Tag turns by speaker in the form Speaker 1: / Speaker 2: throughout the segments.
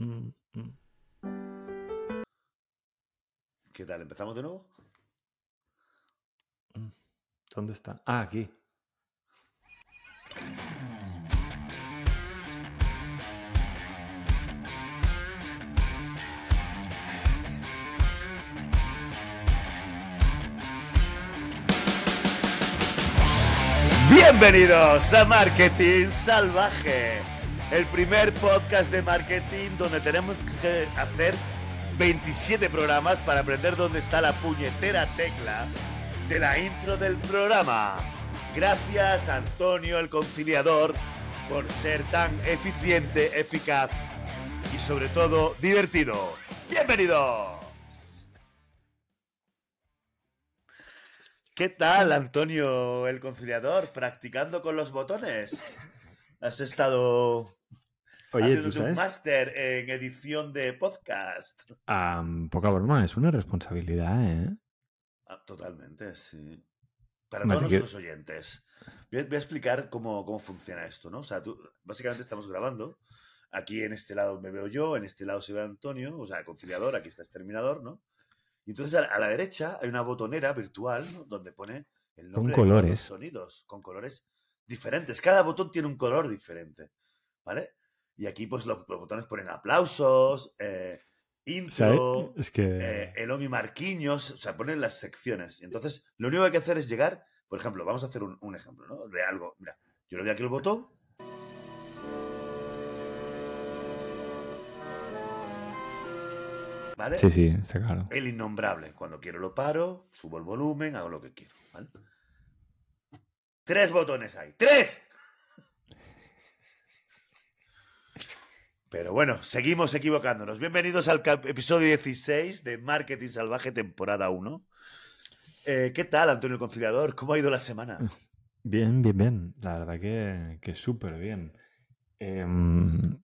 Speaker 1: Mm, mm.
Speaker 2: ¿Qué tal? ¿Empezamos de nuevo?
Speaker 1: ¿Dónde está? Ah, aquí.
Speaker 2: Bienvenidos a Marketing Salvaje, el primer podcast de marketing donde tenemos que hacer 27 programas para aprender dónde está la puñetera tecla de la intro del programa. Gracias Antonio el conciliador por ser tan eficiente, eficaz y sobre todo divertido. ¡Bienvenidos! ¿Qué tal, Antonio el conciliador? ¿Practicando con los botones? ¿Has estado
Speaker 1: Oye, ¿tú
Speaker 2: un
Speaker 1: sabes?
Speaker 2: máster en edición de podcast?
Speaker 1: Poca broma, es una responsabilidad, ¿eh?
Speaker 2: Ah, totalmente, sí. Para todos
Speaker 1: quiero-
Speaker 2: nuestros oyentes, voy a, voy a explicar cómo, cómo funciona esto, ¿no? O sea, tú, básicamente estamos grabando. Aquí en este lado me veo yo, en este lado se ve Antonio, o sea, conciliador, aquí está exterminador, ¿no? Y entonces a la, a la derecha hay una botonera virtual ¿no? donde pone el nombre de todos los
Speaker 1: colores.
Speaker 2: sonidos, con colores diferentes. Cada botón tiene un color diferente, ¿vale? Y aquí, pues, los, botones ponen aplausos, eh, intro,
Speaker 1: Es que...
Speaker 2: eh, el Omi Marquinhos, o sea, ponen las secciones. Y entonces, lo único que hay que hacer es llegar, por ejemplo, vamos a hacer un, un ejemplo, ¿no? De algo. Mira, yo le doy aquí el botón. ¿Vale?
Speaker 1: Sí, sí, está claro.
Speaker 2: El innombrable. Cuando quiero lo paro, subo el volumen, hago lo que quiero. ¿vale? Tres botones hay. ¡Tres! Pero bueno, seguimos equivocándonos. Bienvenidos al episodio 16 de Marketing Salvaje, temporada 1. Eh, ¿Qué tal, Antonio el Conciliador? ¿Cómo ha ido la semana?
Speaker 1: Bien, bien, bien. La verdad que, que súper bien. Em,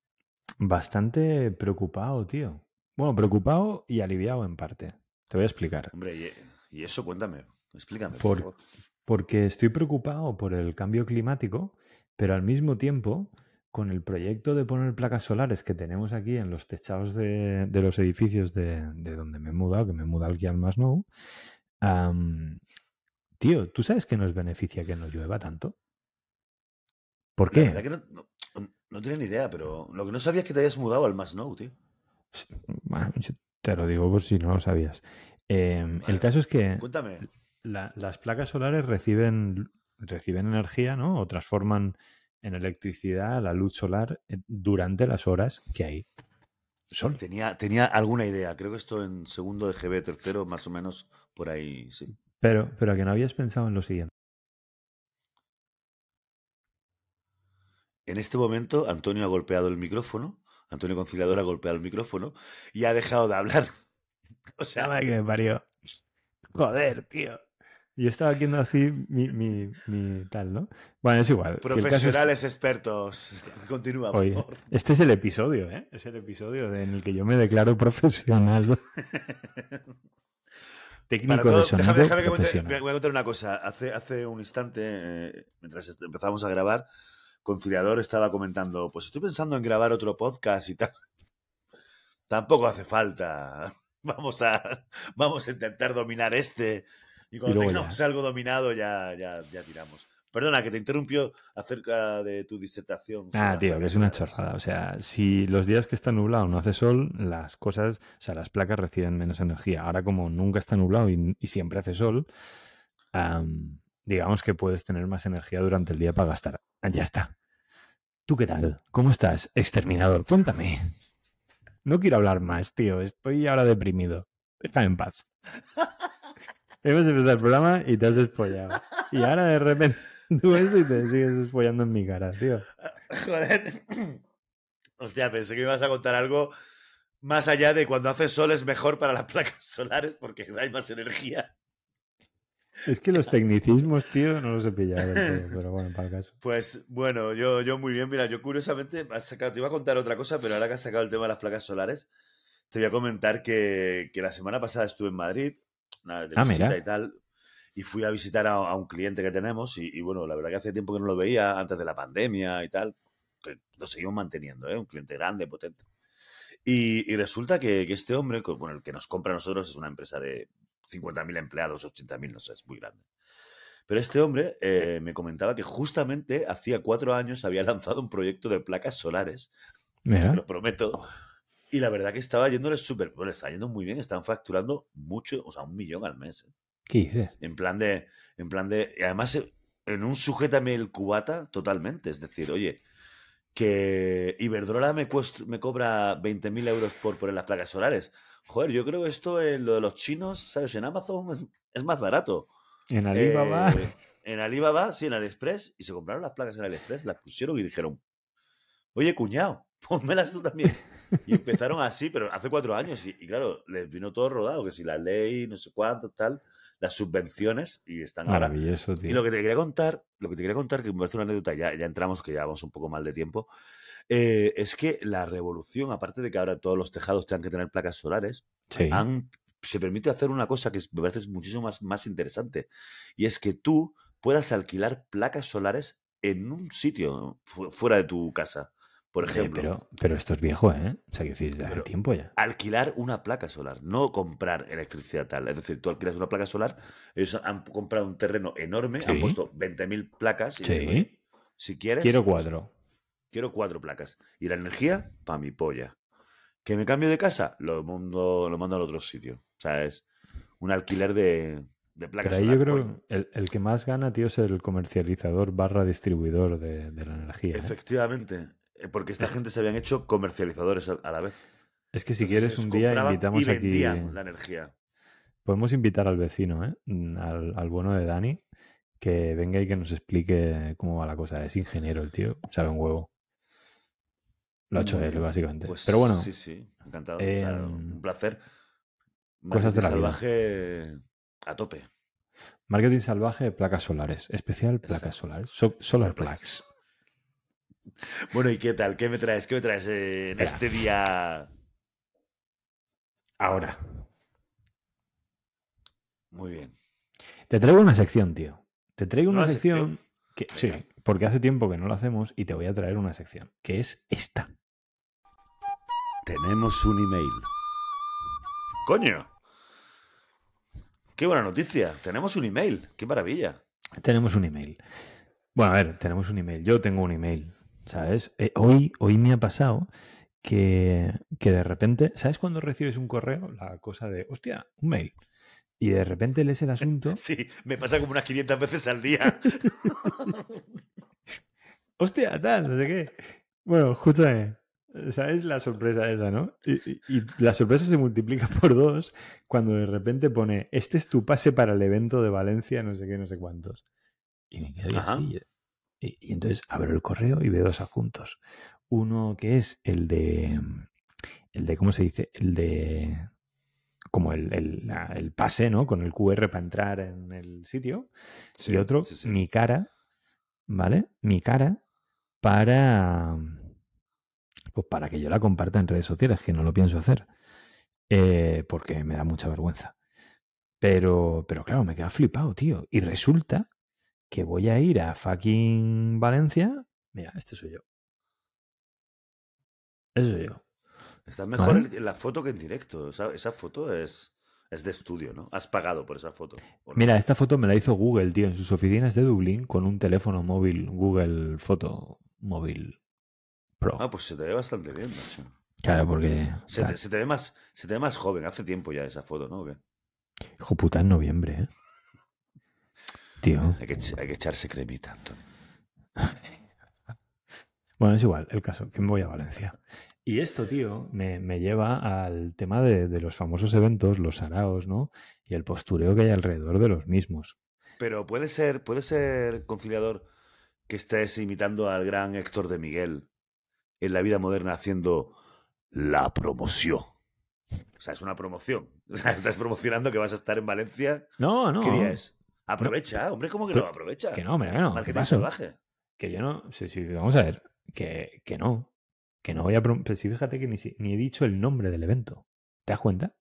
Speaker 1: bastante preocupado, tío. Bueno, preocupado y aliviado en parte. Te voy a explicar.
Speaker 2: Hombre, y, eso cuéntame, explícame, por favor.
Speaker 1: Porque estoy preocupado por el cambio climático, pero al mismo tiempo, con el proyecto de poner placas solares que tenemos aquí en los techados de, de los edificios de, de donde me he mudado, que me he mudado aquí al Masnou, am, tío, ¿tú sabes que nos beneficia que no llueva tanto? ¿Por
Speaker 2: La
Speaker 1: qué?
Speaker 2: verdad que no, no, no tenía ni idea, pero lo que no sabía es que te habías mudado al Masnou, tío.
Speaker 1: Bueno, yo te lo digo por si no lo sabías. Em,
Speaker 2: Vale.
Speaker 1: El caso es que
Speaker 2: Cuéntame.
Speaker 1: la- las placas solares reciben, reciben energía, ¿no? O transforman en electricidad la luz solar durante las horas que hay sol.
Speaker 2: Tenía, tenía alguna idea. Creo que esto en segundo de GB, tercero, más o menos por ahí, sí.
Speaker 1: Pero, pero que no habías pensado en lo siguiente.
Speaker 2: En este momento, Antonio ha golpeado el micrófono. Antonio Conciliador ha golpeado el micrófono y ha dejado de hablar. o sea,
Speaker 1: que me parió. Joder, tío. Yo estaba haciendo así mi, mi, mi tal, ¿no? Bueno, es igual. es
Speaker 2: profesionales expertos. Continúa, por
Speaker 1: Oye,
Speaker 2: favor.
Speaker 1: este es el episodio, ¿eh? Es el episodio en el que yo me declaro profesional. Técnico
Speaker 2: todo-
Speaker 1: de sonido
Speaker 2: déjame, déjame que voy a contar una cosa. Hace, hace un instante, eh, mientras empezamos a grabar, Conciliador estaba comentando, pues estoy pensando en grabar otro podcast y tal. Tampoco hace falta. Vamos a, vamos a intentar dominar este. Y cuando tengamos algo dominado ya, ya, ya tiramos. Perdona, que te interrumpió acerca de tu disertación.
Speaker 1: Ah, tío, que es una chorrada. O sea, si los días que está nublado no hace sol, las cosas, o sea, las placas reciben menos energía. Ahora, como nunca está nublado y, y siempre hace sol, am, digamos que puedes tener más energía durante el día para gastar. Ah, Ya está. ¿Tú qué tal? ¿Cómo estás? Exterminador, cuéntame. No quiero hablar más, tío. Estoy ahora deprimido. Déjame en paz. Hemos empezado el programa y te has despollado. Y ahora de repente tú eso y te sigues despollando en mi cara, tío.
Speaker 2: Joder. Hostia, pensé que ibas a contar algo más allá de cuando hace sol es mejor para las placas solares porque hay más energía.
Speaker 1: Es que los tecnicismos, tío, no los he pillado todo, pero bueno, para el caso.
Speaker 2: Pues bueno, yo, yo muy bien. Mira, yo curiosamente has sacado- te iba a contar otra cosa, pero ahora que has sacado el tema de las placas solares, te voy a comentar que, que la semana pasada estuve en Madrid, de
Speaker 1: Ah,
Speaker 2: visita
Speaker 1: mira.
Speaker 2: y tal, y fui a visitar a, a un cliente que tenemos y, y, bueno, la verdad que hace tiempo que no lo veía, antes de la pandemia y tal, que lo seguimos manteniendo, ¿eh? un cliente grande, potente. Y, y resulta que, que este hombre, co- bueno, el que nos compra a nosotros es una empresa de 50.000 empleados, 80.000, no sé, es muy grande. Pero este hombre eh, me comentaba que justamente hacía cuatro años había lanzado un proyecto de placas solares, te lo prometo, y la verdad que estaba yéndole súper, bueno, estaba yendo muy bien, estaban facturando mucho, o sea, un millón al mes. ¿eh?
Speaker 1: ¿qué dices?
Speaker 2: En plan de, en plan de, y además eh, en un sujétame el cubata totalmente, es decir, oye, que Iberdrola me, cuest- me cobra 20.000 euros por poner las placas solares. Joder, yo creo que esto en lo de los chinos, ¿sabes? En Amazon es, es más barato.
Speaker 1: En Alibaba.
Speaker 2: Eh, en Alibaba, sí, en AliExpress, y se compraron las placas en AliExpress, las pusieron y dijeron, oye, cuñado, pónmelas tú también. Y empezaron así, pero hace cuatro años, y, y claro, les vino todo rodado, que si la ley, no sé cuánto, tal, las subvenciones, y están ahora
Speaker 1: Maravilloso, tío.
Speaker 2: y lo que te quería contar, lo que te quería contar, que me parece una anécdota, ya, ya entramos, que ya vamos un poco mal de tiempo, eh, es que la revolución, aparte de que ahora todos los tejados tengan que tener placas solares,
Speaker 1: Sí.
Speaker 2: han- se permite hacer una cosa que me parece muchísimo más, más interesante, y es que tú puedas alquilar placas solares en un sitio fu- fuera de tu casa. Por ejemplo,
Speaker 1: pero, pero esto es viejo, ¿eh? O sea, que decir, hace tiempo ya.
Speaker 2: alquilar una placa solar, no comprar electricidad tal. Es decir, tú alquilas una placa solar, ellos han comprado un terreno enorme, han puesto 20.000 placas y
Speaker 1: Sí.
Speaker 2: "Oye, si quieres,
Speaker 1: Quiero
Speaker 2: pues,
Speaker 1: cuatro.
Speaker 2: quiero cuatro placas. Y la energía, pa' mi polla. ¿Que me cambio de casa? Lo mando, lo mando al otro sitio. O sea, es un alquiler de, de placas
Speaker 1: Pero ahí
Speaker 2: solar.
Speaker 1: yo creo
Speaker 2: Bueno,
Speaker 1: que el, el que más gana, tío, es el comercializador barra distribuidor de, de la energía. ¿eh?
Speaker 2: efectivamente. eh, Porque esta gente se habían hecho comercializadores a, la vez.
Speaker 1: Es que si
Speaker 2: Entonces,
Speaker 1: quieres un día invitamos
Speaker 2: y
Speaker 1: aquí.
Speaker 2: vendían la energía.
Speaker 1: Podemos invitar al vecino, ¿eh? Mm, Al, al bueno de Dani, que venga y que nos explique cómo va la cosa. Es ingeniero el tío, sabe un huevo. Lo ha hecho él, básicamente.
Speaker 2: Pues
Speaker 1: Pero bueno,
Speaker 2: Sí, sí, encantado.
Speaker 1: em,
Speaker 2: un placer.
Speaker 1: cosas de la vida.
Speaker 2: salvaje a tope.
Speaker 1: marketing salvaje, placas solares. Especial placas
Speaker 2: Exacto.
Speaker 1: solares. So- solar plaques.
Speaker 2: Bueno, ¿y qué tal? ¿Qué me traes? ¿Qué me traes eh, en
Speaker 1: Espera.
Speaker 2: este día?
Speaker 1: Ahora,
Speaker 2: Muy bien.
Speaker 1: te traigo una sección, tío. Te traigo una
Speaker 2: ¿Una
Speaker 1: sección,
Speaker 2: sección?
Speaker 1: que,
Speaker 2: Venga.
Speaker 1: sí, porque hace tiempo que no lo hacemos y te voy a traer una sección, que es esta.
Speaker 2: Tenemos un email. ¡Coño! ¡Qué buena noticia! Tenemos un email. ¡Qué maravilla!
Speaker 1: Tenemos un email. Bueno, a ver, tenemos un email. Yo tengo un email, ¿sabes? Eh, hoy, hoy me ha pasado que, que de repente, ¿sabes cuando recibes un correo? La cosa de, hostia, un mail. Y de repente lees el asunto,
Speaker 2: Sí, me pasa como unas 500 veces al día.
Speaker 1: hostia, tal, no sé qué. Bueno, escúchame, ¿sabes la sorpresa esa, no? Y, y- y la sorpresa se multiplica por dos cuando de repente pone, este es tu pase para el evento de Valencia, no sé qué, no sé cuántos. Y me quedo así. Y, y entonces abro el correo y veo dos adjuntos. Uno que es el de, el de, ¿cómo se dice? El de, como el, el- la- el pase, ¿no? Con el QR para entrar en el sitio.
Speaker 2: Sí,
Speaker 1: y otro,
Speaker 2: sí, sí.
Speaker 1: mi cara, ¿vale? Mi cara para, pues para que yo la comparta en redes sociales, que no lo pienso hacer, eh, porque me da mucha vergüenza. Pero, pero claro, me queda flipado, tío. Y resulta que voy a ir a fucking Valencia. Mira, este soy yo. Ese soy yo.
Speaker 2: Está mejor
Speaker 1: ¿Vale?
Speaker 2: la foto que en directo. Esa, esa foto es, es de estudio, ¿no? Has pagado por esa foto.
Speaker 1: Mira, esta foto me la hizo Google, tío, en sus oficinas de Dublín con un teléfono móvil, Google Foto Móvil Pro.
Speaker 2: Ah, pues se te ve bastante bien, macho.
Speaker 1: Claro, porque.
Speaker 2: Se te, se te ve más, se te ve más joven. Hace tiempo ya esa foto, ¿no?
Speaker 1: Hijo puta, en noviembre, ¿eh? Tío.
Speaker 2: Hay que, hay que echarse cremita, Antonio.
Speaker 1: Bueno, es igual, el caso, que me voy a Valencia. Y esto, tío, me, me lleva al tema de, de los famosos eventos, los saraos, ¿no? Y el postureo que hay alrededor de los mismos.
Speaker 2: Pero puede ser, puede ser conciliador que estés imitando al gran Héctor de Miguel en la vida moderna haciendo la promoción. O sea, es una promoción. O sea, estás promocionando que vas a estar en Valencia.
Speaker 1: No, no.
Speaker 2: ¿Qué día es? Aprovecha, hombre, ¿cómo que no? Aprovecha.
Speaker 1: Que no, hombre, que no. ¿qué
Speaker 2: Marketing salvaje.
Speaker 1: Que yo no. Sí, sí, vamos a ver. Que, que no. Que no voy a. Pero sí, fíjate que ni, si- ni he dicho el nombre del evento. ¿Te das cuenta?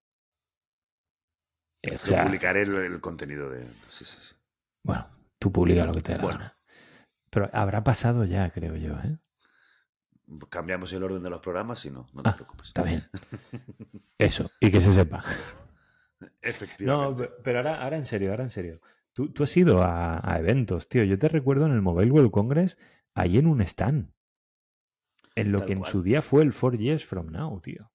Speaker 1: O
Speaker 2: Yo
Speaker 1: sea,
Speaker 2: publicaré el, el contenido de. Sí, sí, sí.
Speaker 1: Bueno, tú publica lo que te dé la
Speaker 2: Bueno.
Speaker 1: gana. Pero habrá pasado ya, creo yo, ¿eh?
Speaker 2: Cambiamos el orden de los programas y no, no te
Speaker 1: Ah,
Speaker 2: preocupes.
Speaker 1: Está bien. Eso, y que se sepa. No,
Speaker 2: Efectivamente.
Speaker 1: pe- pero ahora, ahora en serio, ahora en serio. Tú, tú has ido a, a eventos, tío. Yo te recuerdo en el Mobile World Congress, ahí en un stand. En lo
Speaker 2: Tal
Speaker 1: que en su día fue el 4 Years From Now, tío.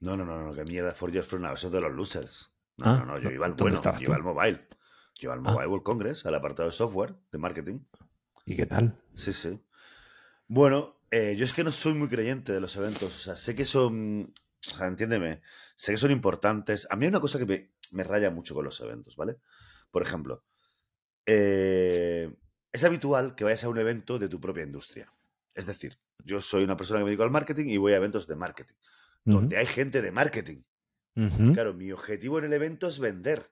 Speaker 2: No, no, no, no, que mierda, For Years From Now, eso es de los losers. No,
Speaker 1: Ah,
Speaker 2: no, no, yo iba al
Speaker 1: ¿dónde
Speaker 2: bueno, yo iba al mobile. Yo iba al
Speaker 1: Ah.
Speaker 2: Mobile World Congress, al apartado de software, de marketing.
Speaker 1: ¿Y qué tal?
Speaker 2: Sí, sí. Bueno, eh, yo es que no soy muy creyente de los eventos. O sea, sé que son. O sea, entiéndeme. Sé que son importantes. A mí hay una cosa que me, me raya mucho con los eventos, ¿vale? Por ejemplo, eh, es habitual que vayas a un evento de tu propia industria. Es decir, yo soy una persona que me dedico al marketing y voy a eventos de marketing, donde hay gente de marketing. Claro, mi objetivo en el evento es vender.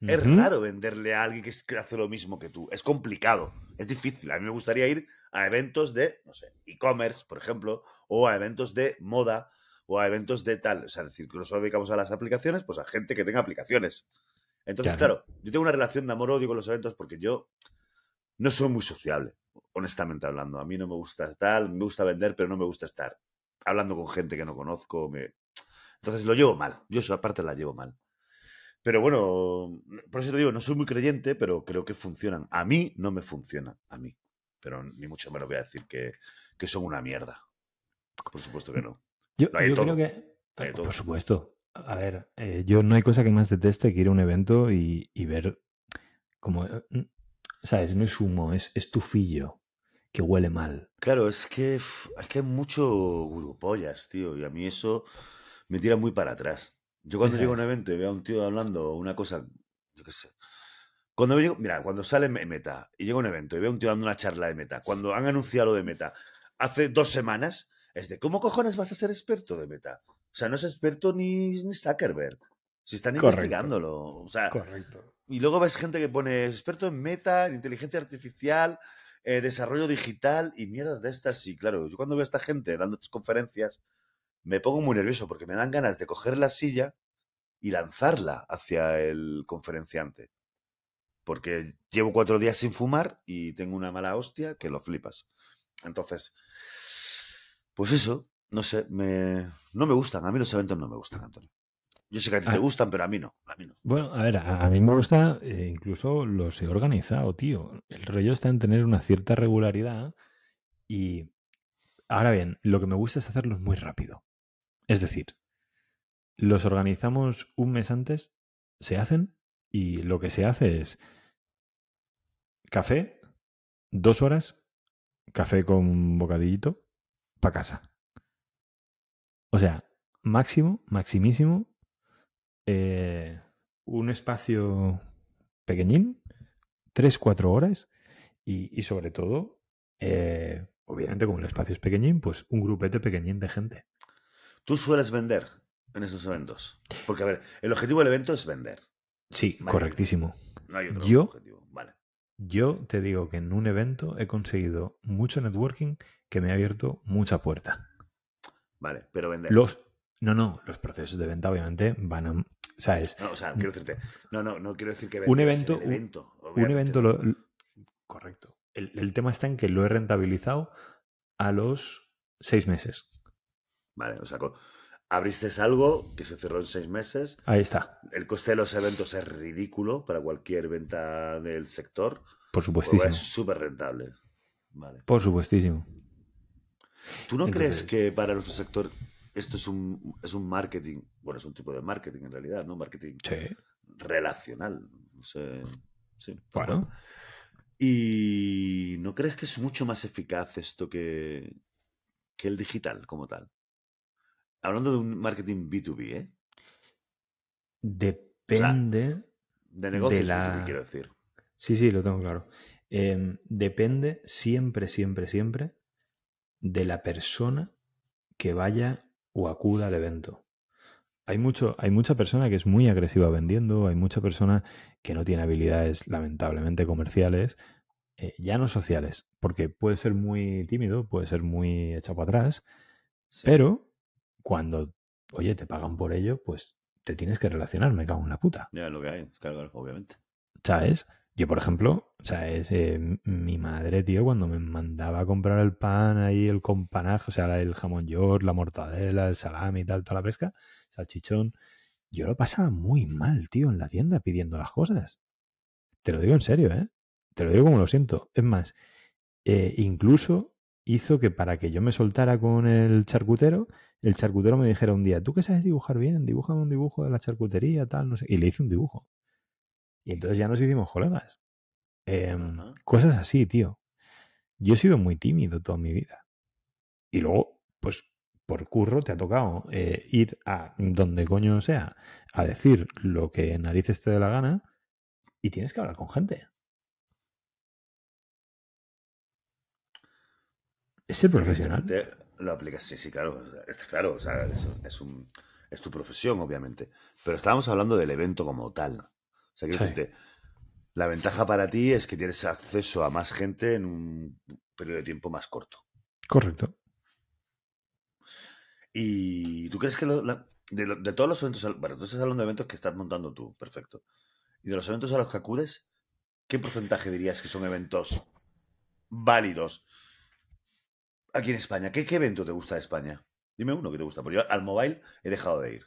Speaker 2: Es raro venderle a alguien que hace lo mismo que tú. Es complicado, es difícil. A mí me gustaría ir a eventos de, no sé, e-commerce, por ejemplo, o a eventos de moda, o a eventos de tal. O sea, es decir, que nosotros dedicamos a las aplicaciones, pues a gente que tenga aplicaciones. Entonces,
Speaker 1: Claro.
Speaker 2: claro, yo tengo una relación de amor-odio con los eventos porque yo no soy muy sociable, honestamente hablando. A mí no me gusta tal, me gusta vender, pero no me gusta estar hablando con gente que no conozco. Me... Entonces lo llevo mal. Yo eso aparte la llevo mal. Pero bueno, por eso te digo, no soy muy creyente, pero creo que funcionan. A mí no me funcionan, a mí. Pero ni mucho menos voy a decir que, que son una mierda. Por supuesto que no.
Speaker 1: Yo, creo que. Por supuesto. A ver, eh, yo no hay cosa que más deteste que ir a un evento y, y ver como. eh, ¿Sabes? No es humo, es, es tufillo que huele mal.
Speaker 2: Claro, es que, es que hay mucho gurupollas, tío, y a mí eso me tira muy para atrás. Yo cuando llego a un evento y veo a un tío hablando una cosa, yo qué sé. Cuando llego, mira, cuando sale Me- Meta y llego a un evento y veo a un tío dando una charla de Meta, cuando han anunciado lo de Meta hace dos semanas, es de ¿cómo cojones vas a ser experto de Meta? O sea, no es experto ni, ni Zuckerberg. Si están
Speaker 1: Correcto.
Speaker 2: investigándolo. O sea,
Speaker 1: Correcto.
Speaker 2: y luego ves gente que pone experto en meta, en inteligencia artificial, eh, desarrollo digital y mierdas de estas. Y claro, yo cuando veo a esta gente dando conferencias, me pongo muy nervioso porque me dan ganas de coger la silla y lanzarla hacia el conferenciante. Porque llevo cuatro días sin fumar y tengo una mala hostia que lo flipas. Entonces, pues eso, no sé, me, no me gustan. A mí los eventos no me gustan, Antonio. Yo sé que a ti te
Speaker 1: Ah.
Speaker 2: gustan, pero a mí no. A mí no.
Speaker 1: Bueno, a ver, a, a mí me gusta, eh, incluso los he organizado, tío. El rollo está en tener una cierta regularidad y ahora bien, lo que me gusta es hacerlos muy rápido. Es decir, los organizamos un mes antes, se hacen y lo que se hace es café, dos horas, café con bocadillito, para casa. O sea, máximo, maximísimo, eh, un espacio pequeñín, tres, cuatro horas y, y sobre todo, eh, obviamente como el espacio es pequeñín, pues un grupete pequeñín de gente.
Speaker 2: ¿Tú sueles vender en esos eventos? Porque, a ver, el objetivo del evento es vender.
Speaker 1: Sí,
Speaker 2: Vale.
Speaker 1: correctísimo.
Speaker 2: No hay otro
Speaker 1: Yo-
Speaker 2: objetivo. Vale.
Speaker 1: Yo te digo que en un evento he conseguido mucho networking que me ha abierto mucha puerta.
Speaker 2: Vale, pero vender.
Speaker 1: Los, no, no, los procesos de venta obviamente van a... ¿Sabes?
Speaker 2: No, o sea, quiero decirte. No, no, no quiero decir que
Speaker 1: Un
Speaker 2: vendas
Speaker 1: evento-
Speaker 2: en el
Speaker 1: un-
Speaker 2: evento.
Speaker 1: Un evento lo, Correcto. El, el tema está en que lo he rentabilizado a los seis meses.
Speaker 2: Vale, o sea, abriste algo que se cerró en seis meses.
Speaker 1: Ahí está.
Speaker 2: El coste de los eventos es ridículo para cualquier venta del sector.
Speaker 1: Por
Speaker 2: Pues
Speaker 1: supuestísimo.
Speaker 2: es súper rentable. Vale.
Speaker 1: Por supuestísimo.
Speaker 2: ¿Tú no crees que para nuestro sector esto es un, es un marketing? Bueno, es un tipo de marketing en realidad, ¿no? Marketing
Speaker 1: Sí.
Speaker 2: relacional. No sé. Sí.
Speaker 1: Bueno.
Speaker 2: ¿Y no crees que es mucho más eficaz esto que, que el digital como tal? Hablando de un marketing B2B, ¿eh?
Speaker 1: Depende.
Speaker 2: De negocios
Speaker 1: la-
Speaker 2: B2B, quiero decir.
Speaker 1: Sí, sí, lo tengo claro. Em, depende siempre, siempre, siempre de la persona que vaya o acuda al evento. Hay, mucho, hay mucha persona que es muy agresiva vendiendo, hay mucha persona que no tiene habilidades lamentablemente comerciales, eh, ya no sociales, porque puede ser muy tímido, puede ser muy echado para atrás,
Speaker 2: Sí.
Speaker 1: pero cuando, oye, te pagan por ello, pues te tienes que relacionar, me cago en la puta.
Speaker 2: Ya es lo que hay, claro, obviamente.
Speaker 1: ¿Sabes? Yo, por ejemplo, o sea, es, eh, mi madre, tío, cuando me mandaba a comprar el pan ahí, el companaje, o sea, el jamón york, la mortadela, el salami y tal, toda la pesca, salchichón, yo lo pasaba muy mal, tío, en la tienda pidiendo las cosas. Te lo digo en serio, ¿eh? Te lo digo como lo siento. Es más, eh, incluso hizo que para que yo me soltara con el charcutero, el charcutero me dijera un día, ¿tú qué sabes dibujar bien? Dibújame un dibujo de la charcutería, tal, no sé. Y le hice un dibujo. Y entonces ya nos hicimos colegas. Em, cosas así, tío. Yo he sido muy tímido toda mi vida. Y luego, pues por curro te ha tocado eh, ir a donde coño sea a decir lo que narices te dé la gana y tienes que hablar con gente. Es el profesional.
Speaker 2: Lo aplicas, sí, sí, claro. Está claro, o sea, es, un, es tu profesión, obviamente. Pero estábamos hablando del evento como tal. O sea, quiero decirte, la ventaja para ti es que tienes acceso a más gente en un periodo de tiempo más corto.
Speaker 1: Correcto.
Speaker 2: ¿Y tú crees que de, todos los eventos, bueno, tú estás hablando de eventos que estás montando tú, perfecto. ¿Y de los eventos a los que acudes, qué porcentaje dirías que son eventos válidos aquí en España? ¿Qué, qué evento te gusta de España? Dime uno que te gusta, porque yo al mobile he dejado de ir.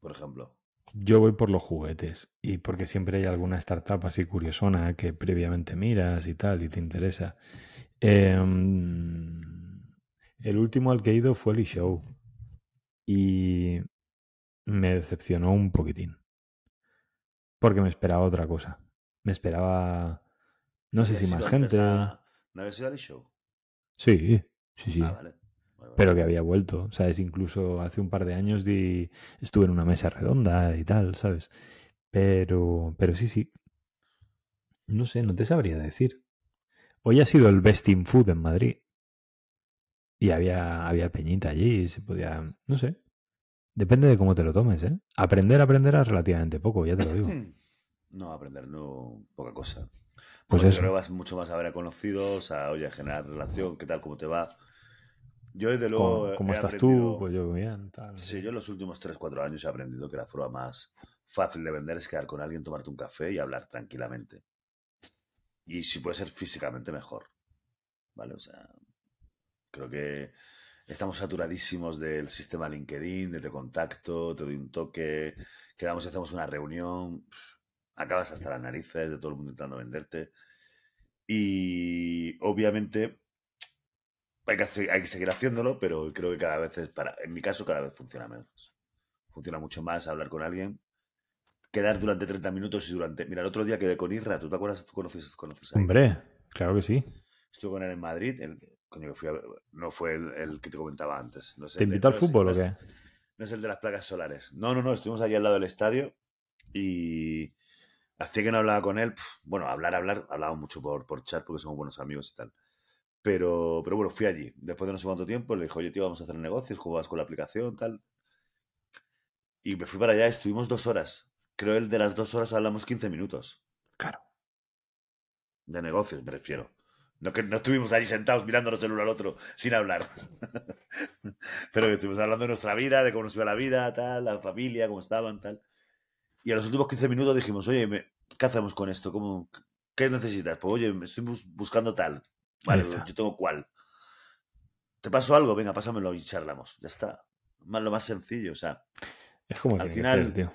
Speaker 2: Por ejemplo.
Speaker 1: Yo voy por los juguetes y porque siempre hay alguna startup así curiosona que previamente miras y tal y te interesa. Em, el último al que he ido fue el show y me decepcionó un poquitín porque me esperaba otra cosa. Me esperaba, no sé si más gente. ¿No
Speaker 2: había sido el show?
Speaker 1: Sí, sí, sí. Ah, pero que había vuelto, ¿sabes? Incluso hace un par de años di, estuve en una mesa redonda y tal, ¿sabes? Pero, pero sí, sí. No sé, no te sabría decir. Hoy ha sido el Best in Food en Madrid. Y había, había peñita allí, se podía, no sé. Depende de cómo te lo tomes, ¿eh? Aprender, aprenderás relativamente poco, ya te lo digo.
Speaker 2: No, aprender no, poca cosa.
Speaker 1: Pues eso. Creo
Speaker 2: vas mucho más a ver a conocidos, a, oye, generar relación, qué tal, cómo te va. Yo, desde luego.
Speaker 1: ¿Cómo, estás tú? Pues yo bien. Tal.
Speaker 2: Sí, yo en los últimos 3-4 años he aprendido que la forma más fácil de vender es quedar con alguien, tomarte un café y hablar tranquilamente. Y si puede ser físicamente mejor. ¿Vale? O sea, creo que estamos saturadísimos del sistema LinkedIn, de te contacto, te doy un toque, quedamos y hacemos una reunión. Acabas hasta las narices de todo el mundo intentando venderte. Y obviamente hay que, hay que seguir haciéndolo, pero creo que cada vez es para, en mi caso, cada vez funciona menos. Funciona mucho más hablar con alguien, quedar durante 30 minutos y durante. Mira, el otro día quedé con Irra, ¿tú te acuerdas? ¿Tú conoces, conoces
Speaker 1: a Hombre, claro que sí.
Speaker 2: Estuve con él en Madrid, coño, fui no fue el, que te comentaba antes.
Speaker 1: ¿Te invitó al fútbol o qué?
Speaker 2: No es el de las placas solares. No, no, no, estuvimos allí al lado del estadio y hacía que no hablaba con él. Bueno, hablar, hablar, hablaba mucho por, por chat porque somos buenos amigos y tal. Pero, pero bueno, fui allí. Después de no sé cuánto tiempo, le dije, oye, tío, vamos a hacer negocios, ¿cómo vas con la aplicación? Tal. Y me fui para allá, estuvimos dos horas. Creo el de las dos horas hablamos 15 minutos.
Speaker 1: Claro.
Speaker 2: De negocios, me refiero. No, que no estuvimos allí sentados mirándonos el uno al otro sin hablar. Pero que estuvimos hablando de nuestra vida, de cómo nos iba la vida, tal, la familia, cómo estaban, tal. Y a los últimos 15 minutos dijimos, oye, ¿qué hacemos con esto? ¿Cómo, ¿Qué necesitas? Pues oye, estoy buscando tal. Vale, yo tengo cuál. ¿Te pasó algo? Venga, pásamelo y charlamos. Ya está. Más, lo más sencillo, o sea.
Speaker 1: Es como al final tío.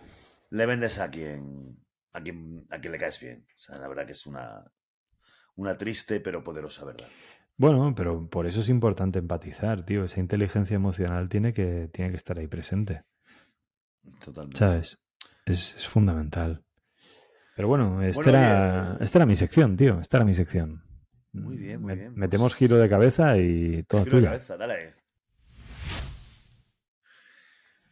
Speaker 2: le vendes a quien, a quien a quien le caes bien. O sea, la verdad que es una, una triste pero poderosa verdad.
Speaker 1: Bueno, pero por eso es importante empatizar, tío. Esa inteligencia emocional tiene que, tiene que estar ahí presente.
Speaker 2: Totalmente.
Speaker 1: ¿Sabes? Es, es fundamental. Pero bueno, esta, era, esta era mi sección, tío. Esta era mi sección.
Speaker 2: Muy bien, muy bien.
Speaker 1: Metemos pues giro de cabeza y todo giro de cabeza,
Speaker 2: dale.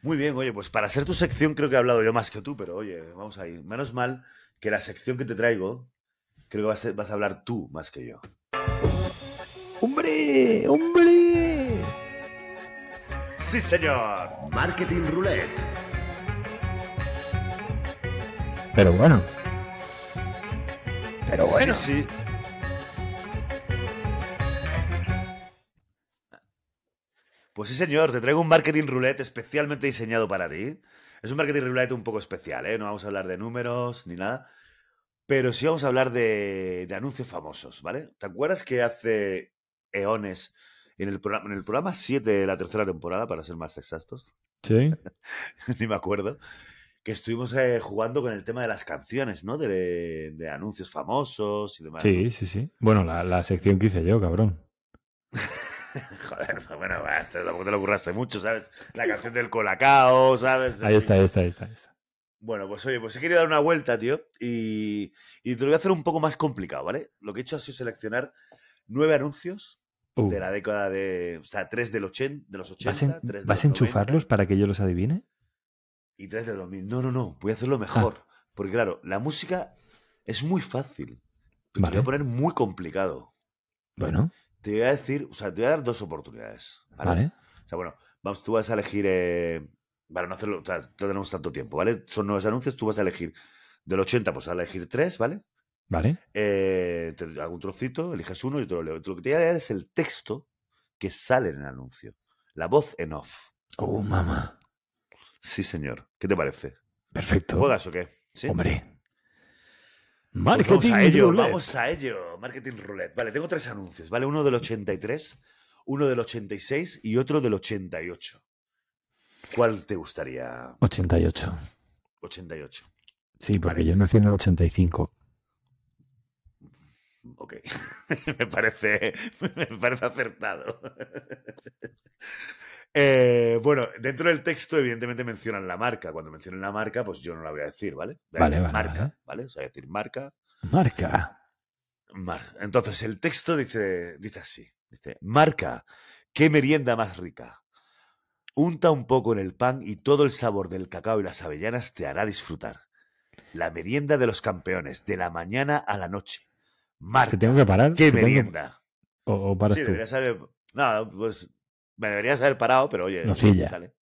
Speaker 2: Muy bien, oye, pues para ser tu sección creo que he hablado yo más que tú, pero oye, vamos a ir. Menos mal que la sección que te traigo, creo que vas a, vas a hablar tú más que yo.
Speaker 1: ¡Hombre! ¡Hombre!
Speaker 2: Sí, señor. Marketing Roulette.
Speaker 1: Pero bueno. Pero bueno.
Speaker 2: Sí, sí. Pues sí, señor, te traigo un marketing roulette especialmente diseñado para ti. Es un marketing roulette un poco especial, ¿eh? No vamos a hablar de números ni nada. Pero sí vamos a hablar de, de anuncios famosos, ¿vale? ¿Te acuerdas que hace eones, en el, programa, en el programa 7 de la tercera temporada, para ser más exactos,
Speaker 1: Sí.
Speaker 2: ni me acuerdo, que estuvimos eh, jugando con el tema de las canciones, ¿no? De, de anuncios famosos y demás.
Speaker 1: Sí, sí, sí. Bueno, la, la sección que hice yo, cabrón.
Speaker 2: Joder, pues bueno, te, tampoco te lo curraste mucho, ¿sabes? La canción del Colacao, ¿sabes?
Speaker 1: Ahí está, ahí está, ahí está. ahí está.
Speaker 2: Bueno, pues oye, pues he querido dar una vuelta, tío, y, y te lo voy a hacer un poco más complicado, ¿vale? Lo que he hecho ha sido seleccionar nueve anuncios
Speaker 1: Uh,
Speaker 2: de la década de... O sea, tres del 80, de los 80,
Speaker 1: ¿Vas, en-
Speaker 2: tres de
Speaker 1: vas
Speaker 2: los
Speaker 1: a enchufarlos
Speaker 2: 90
Speaker 1: para que yo los adivine?
Speaker 2: y tres del 2000. No, no, no, voy a hacerlo mejor. Porque claro, la música es muy fácil. Pero Te lo
Speaker 1: Vale.
Speaker 2: voy a poner muy complicado.
Speaker 1: Bueno,
Speaker 2: Te voy a decir, o sea, te voy a dar dos oportunidades. ¿vale?
Speaker 1: vale.
Speaker 2: O sea, bueno, vamos, tú vas a elegir. eh, para no hacerlo, o sea, no tenemos tanto tiempo, ¿vale? Son nuevos anuncios, tú vas a elegir. Del 80, pues vas a elegir tres, ¿vale?
Speaker 1: Vale.
Speaker 2: Eh, te hago un trocito, eliges uno y te lo leo. Lo que te voy a leer es el texto que sale en el anuncio. La voz en off.
Speaker 1: Oh, mamá.
Speaker 2: Sí, señor. ¿Qué te parece?
Speaker 1: Perfecto.
Speaker 2: ¿Juegas o qué? ¿Sí?
Speaker 1: Hombre.
Speaker 2: Pues
Speaker 1: Marketing
Speaker 2: vamos a ello,
Speaker 1: roulette.
Speaker 2: vamos a ello. Marketing Roulette. Vale, tengo tres anuncios, ¿vale? Uno del 83, uno del 86 y otro del 88. ¿Cuál te gustaría?
Speaker 1: 88.
Speaker 2: 88.
Speaker 1: Sí, porque
Speaker 2: Vale.
Speaker 1: yo nací en el 85.
Speaker 2: Ok. me parece. Me parece acertado. Eh, bueno, dentro del texto, evidentemente mencionan la marca. Cuando mencionen la marca, pues yo no la voy a decir, ¿vale? Voy a
Speaker 1: Vale,
Speaker 2: decir
Speaker 1: vale,
Speaker 2: marca,
Speaker 1: vale.
Speaker 2: ¿vale? O sea, voy a decir marca.
Speaker 1: Marca.
Speaker 2: Mar- Entonces, el texto dice, dice así: dice, marca, qué merienda más rica. Unta un poco en el pan y todo el sabor del cacao y las avellanas te hará disfrutar. La merienda de los campeones, de la mañana a la noche. Marca,
Speaker 1: ¿Te tengo que parar?
Speaker 2: qué
Speaker 1: ¿Te tengo que-
Speaker 2: merienda.
Speaker 1: O, o paras
Speaker 2: Sí,
Speaker 1: tú.
Speaker 2: haber. No, pues me deberías haber parado, pero oye.
Speaker 1: Nocilla.
Speaker 2: dale.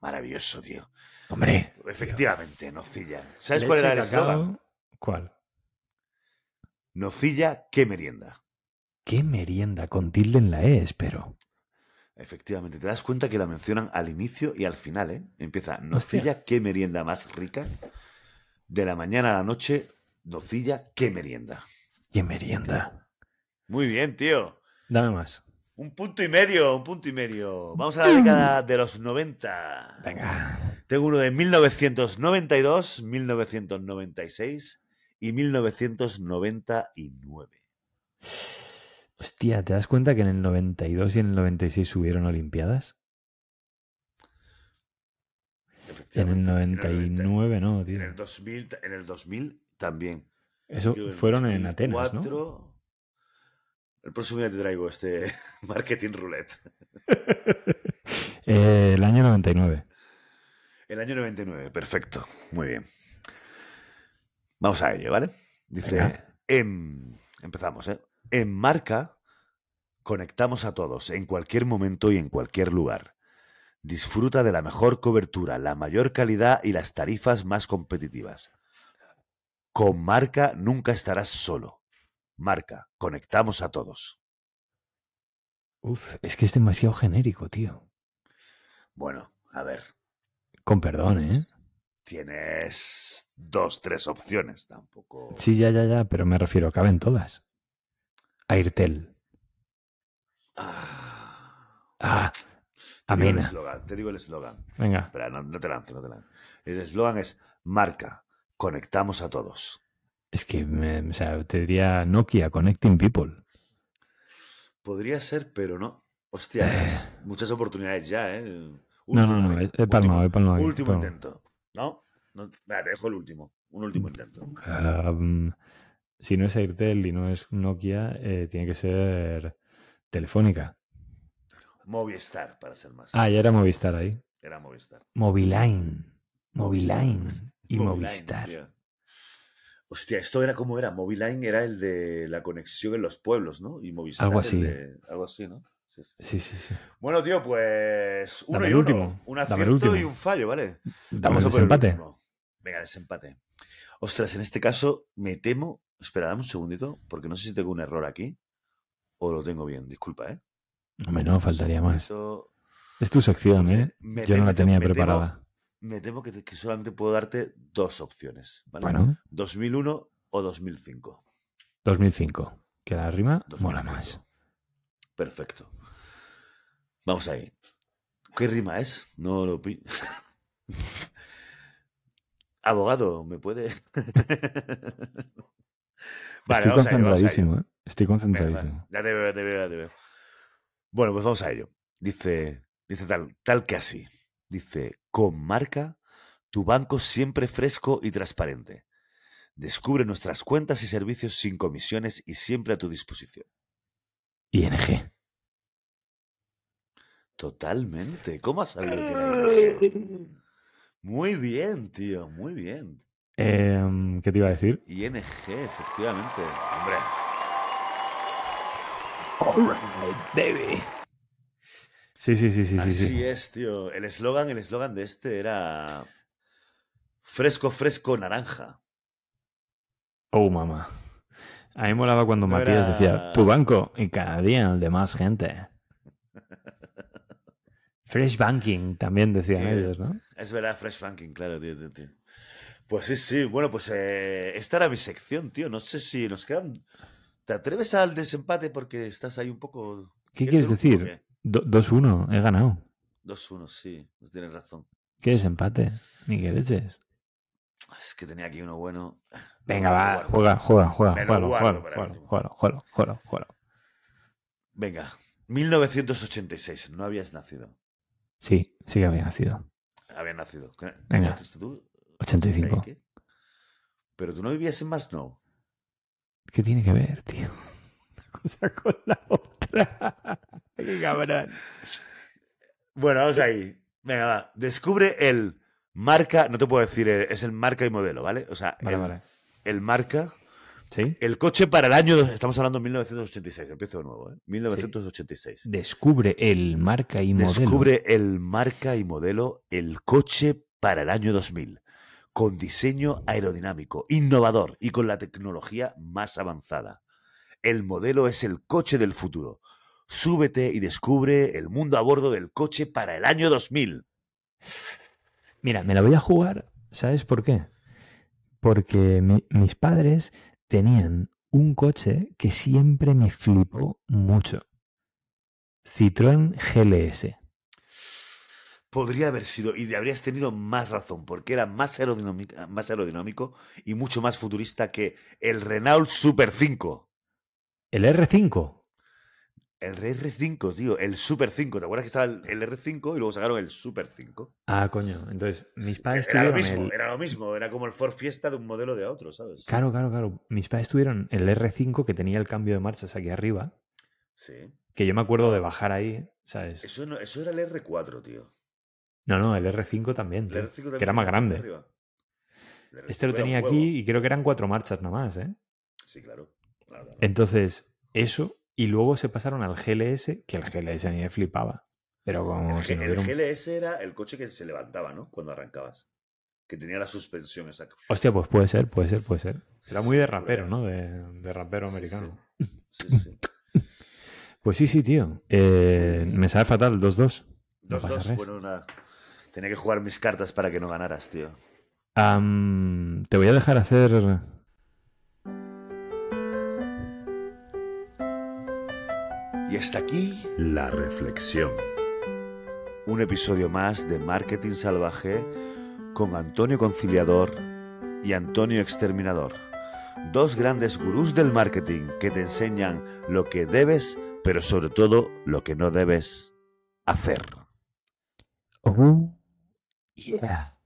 Speaker 2: Maravilloso, tío.
Speaker 1: Hombre.
Speaker 2: Efectivamente, nocilla. ¿Sabes
Speaker 1: leche,
Speaker 2: cuál era el eslogan?
Speaker 1: ¿Cuál?
Speaker 2: Nocilla, qué merienda.
Speaker 1: ¿Qué merienda? Con tilde en la E, espero.
Speaker 2: Efectivamente, te das cuenta que la mencionan al inicio y al final, ¿eh? Empieza, nocilla, qué merienda más rica. De la mañana a la noche, nocilla, qué merienda.
Speaker 1: ¿Qué merienda?
Speaker 2: Muy bien, tío.
Speaker 1: Dame más.
Speaker 2: Un punto y medio, un punto y medio. Vamos a la década de los 90.
Speaker 1: Venga.
Speaker 2: Tengo uno de 1992, 1996 y 1999.
Speaker 1: Hostia, ¿te das cuenta que en el 92 y en el 96 subieron Olimpiadas? En el
Speaker 2: Efectivamente.
Speaker 1: 99 no,
Speaker 2: En
Speaker 1: tío.
Speaker 2: el 2000, en el 2000 también.
Speaker 1: Eso fueron en Atenas, ¿no?
Speaker 2: 2004. El próximo día te traigo este marketing roulette.
Speaker 1: Eh, el año 99.
Speaker 2: El año 99, perfecto. Muy bien. Vamos a ello, ¿vale? Dice, en- empezamos, ¿eh? En marca conectamos a todos en cualquier momento y en cualquier lugar. Disfruta de la mejor cobertura, la mayor calidad y las tarifas más competitivas. Con marca nunca estarás solo. Marca, conectamos a todos.
Speaker 1: Uf, es que es demasiado genérico, tío.
Speaker 2: Bueno, a ver,
Speaker 1: Con perdón, ¿eh?
Speaker 2: tienes dos, tres opciones, tampoco.
Speaker 1: Sí, ya, ya, ya, pero me refiero, caben todas. Airtel.
Speaker 2: Ah.
Speaker 1: Ah,
Speaker 2: Te digo el
Speaker 1: amena.
Speaker 2: eslogan, te digo el eslogan.
Speaker 1: Venga.
Speaker 2: Espera, no, no te lances, no te lances. El eslogan es marca, conectamos a todos.
Speaker 1: Es que, me- o sea, te diría Nokia, Connecting People.
Speaker 2: Podría ser, pero no. Hostia, es muchas oportunidades ya, ¿eh?
Speaker 1: No, no, no,
Speaker 2: venga,
Speaker 1: he, palmado, he
Speaker 2: último,
Speaker 1: palmado.
Speaker 2: último intento. ¿No? no te dejo el último. Un último intento.
Speaker 1: Ah, mm, si no es Airtel y no es Nokia, eh, tiene que ser Telefónica.
Speaker 2: Movistar, para ser más.
Speaker 1: Ah, ya era Movistar ahí.
Speaker 2: Era Movistar.
Speaker 1: Moviline. Moviline y
Speaker 2: Moviline,
Speaker 1: Movistar.
Speaker 2: tío. Hostia, esto era como era. Moviline era el de la conexión en los pueblos, ¿no? Y Movistar.
Speaker 1: Algo así.
Speaker 2: de- algo así, ¿no? Sí, sí, sí.
Speaker 1: Sí, sí.
Speaker 2: Bueno, tío, pues uno
Speaker 1: Dame
Speaker 2: y
Speaker 1: el
Speaker 2: uno.
Speaker 1: último,
Speaker 2: Un acierto y un fallo, ¿vale?
Speaker 1: Dame
Speaker 2: Vamos
Speaker 1: el
Speaker 2: a último. Venga, desempate. Ostras, en este caso me temo. Espera, dame un segundito, porque no sé si tengo un error aquí o lo tengo bien. Disculpa, ¿eh?
Speaker 1: Hombre, no, faltaría más. Es tu sección, ¿eh?
Speaker 2: Me
Speaker 1: Yo no la tenía
Speaker 2: me temo-
Speaker 1: preparada.
Speaker 2: Me temo que, que solamente puedo darte dos opciones. ¿vale?
Speaker 1: Bueno,
Speaker 2: 2001 o 2005.
Speaker 1: 2005. Que la rima mola
Speaker 2: 2005.
Speaker 1: más.
Speaker 2: Perfecto. Vamos ahí. ¿Qué rima es? No lo pi- Abogado, ¿me puede? vale,
Speaker 1: Estoy
Speaker 2: ello,
Speaker 1: concentradísimo, ¿eh? Estoy concentradísimo.
Speaker 2: ya te veo, ya te veo, ya te veo. Bueno, pues vamos a ello. Dice, dice tal, tal que así. Dice, con marca, tu banco siempre fresco y transparente. Descubre nuestras cuentas y servicios sin comisiones y siempre a tu disposición.
Speaker 1: ING.
Speaker 2: Totalmente. ¿Cómo has sabido que era ING? Muy bien, tío, muy bien.
Speaker 1: Em, ¿Qué te iba a decir?
Speaker 2: ING, efectivamente. Hombre,
Speaker 1: baby. Sí, sí, sí, sí, sí.
Speaker 2: así
Speaker 1: sí.
Speaker 2: es, tío. El eslogan, el eslogan de este era fresco, fresco, naranja.
Speaker 1: Oh, mamá. A mí molaba cuando
Speaker 2: No
Speaker 1: Matías
Speaker 2: era-
Speaker 1: decía, tu banco y cada día el de más gente. Fresh Banking también decían
Speaker 2: Sí.
Speaker 1: ellos, ¿no?
Speaker 2: Es verdad, Fresh Banking, claro, tío, tío, tío. Pues sí, sí, bueno, pues eh, esta era mi sección, tío. No sé si nos quedan. ¿Te atreves al desempate porque estás ahí un poco.
Speaker 1: ¿Qué
Speaker 2: ¿Quieres
Speaker 1: decir? Do- 2-1, he ganado.
Speaker 2: qué? 2-1, sí, tienes razón.
Speaker 1: ¿Qué desempate? Ni que leches.
Speaker 2: Es que tenía aquí uno bueno.
Speaker 1: Venga, va, juega, juega, juega, juega, juega, juega.
Speaker 2: Venga, 1986, no habías nacido.
Speaker 1: Sí, sí que había nacido.
Speaker 2: Habías nacido. ¿Qué qué
Speaker 1: Venga.
Speaker 2: naciste tú?
Speaker 1: 85.
Speaker 2: ¿Qué? Pero tú no vivías en Masnou.
Speaker 1: ¿Qué tiene que ver, tío? Una cosa con la otra. Qué cabrón.
Speaker 2: Bueno, vamos ahí. Venga, va. Descubre el marca, no te puedo decir, eh, es el marca y modelo, ¿vale? O sea,
Speaker 1: Vale,
Speaker 2: el,
Speaker 1: vale.
Speaker 2: el marca,
Speaker 1: ¿Sí?
Speaker 2: el coche para el año, estamos hablando de 1986, empiezo de nuevo, ¿eh? 1986.
Speaker 1: Descubre el marca y modelo.
Speaker 2: Descubre el marca y modelo, el coche para el año 2000, con diseño aerodinámico, innovador y con la tecnología más avanzada. El modelo es el coche del futuro. Súbete y descubre el mundo a bordo del coche para el año 2000.
Speaker 1: Mira, me la voy a jugar, ¿sabes por qué? Porque mi- mis padres tenían un coche que siempre me flipó mucho. Citroën GLS.
Speaker 2: Podría haber sido, y habrías tenido más razón, porque era más aerodinámico, más aerodinámico y mucho más futurista que el Renault Super 5.
Speaker 1: El R5.
Speaker 2: El R5, tío, el Super 5. ¿Te acuerdas que estaba el, el R5 y luego sacaron el Super 5?
Speaker 1: Ah, coño. Entonces, mis padres
Speaker 2: era lo
Speaker 1: tuvieron
Speaker 2: mismo,
Speaker 1: el...
Speaker 2: era lo mismo, era como el Ford Fiesta de un modelo de otro, ¿sabes?
Speaker 1: Claro, claro, claro. Mis padres tuvieron el R5 que tenía el cambio de marchas aquí arriba.
Speaker 2: Sí.
Speaker 1: Que yo me acuerdo de bajar ahí, ¿sabes?
Speaker 2: Eso, no- eso era el R4, tío.
Speaker 1: No, no, el R5 también,
Speaker 2: El
Speaker 1: tío,
Speaker 2: R5 también
Speaker 1: que era más grande. Este lo
Speaker 2: R5 era un
Speaker 1: tenía aquí y creo que eran cuatro marchas nada más, ¿eh?
Speaker 2: Sí, claro. claro, claro.
Speaker 1: Entonces, eso, y luego se pasaron al GLS, que el GLS a mí me flipaba. Pero como
Speaker 2: El,
Speaker 1: si
Speaker 2: G-
Speaker 1: no
Speaker 2: el
Speaker 1: un-
Speaker 2: GLS era el coche que se levantaba, ¿no? Cuando arrancabas. Que tenía la suspensión esa.
Speaker 1: Hostia, pues puede ser, puede ser, puede ser. Era
Speaker 2: sí,
Speaker 1: muy de rapero, ¿no? De, de rapero
Speaker 2: Sí,
Speaker 1: americano.
Speaker 2: Sí, sí.
Speaker 1: Pues sí, sí, tío. Eh, me sabe fatal, 2-2. No
Speaker 2: Dos,
Speaker 1: pasa
Speaker 2: dos,
Speaker 1: res.
Speaker 2: bueno, nada. Tenía que jugar mis cartas para que no ganaras, tío.
Speaker 1: Te voy a dejar hacer.
Speaker 2: Y hasta aquí la reflexión. Un episodio más de Marketing Salvaje con Antonio Conciliador y Antonio Exterminador. Dos grandes gurús del marketing que te enseñan lo que debes, pero sobre todo lo que no debes hacer.
Speaker 1: Oh, yeah.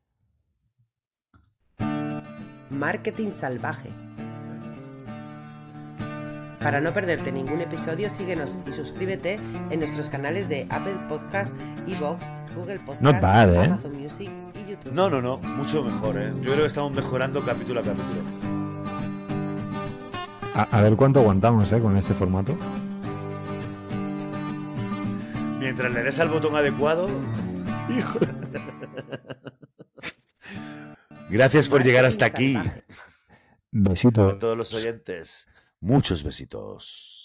Speaker 3: Marketing Salvaje. Para no perderte ningún episodio, síguenos y suscríbete en nuestros canales de Apple Podcast, Evox, Google Podcast,
Speaker 1: bad, ¿eh?
Speaker 3: Amazon Music y YouTube.
Speaker 2: No, no, no, mucho mejor, ¿eh? Yo creo que estamos mejorando capítulo a capítulo.
Speaker 1: A, a ver cuánto aguantamos, ¿eh? Con este formato.
Speaker 2: Mientras le des al botón adecuado.
Speaker 1: Hijo.
Speaker 2: Gracias por llegar hasta aquí.
Speaker 1: Besito.
Speaker 2: A todos los oyentes, muchos besitos.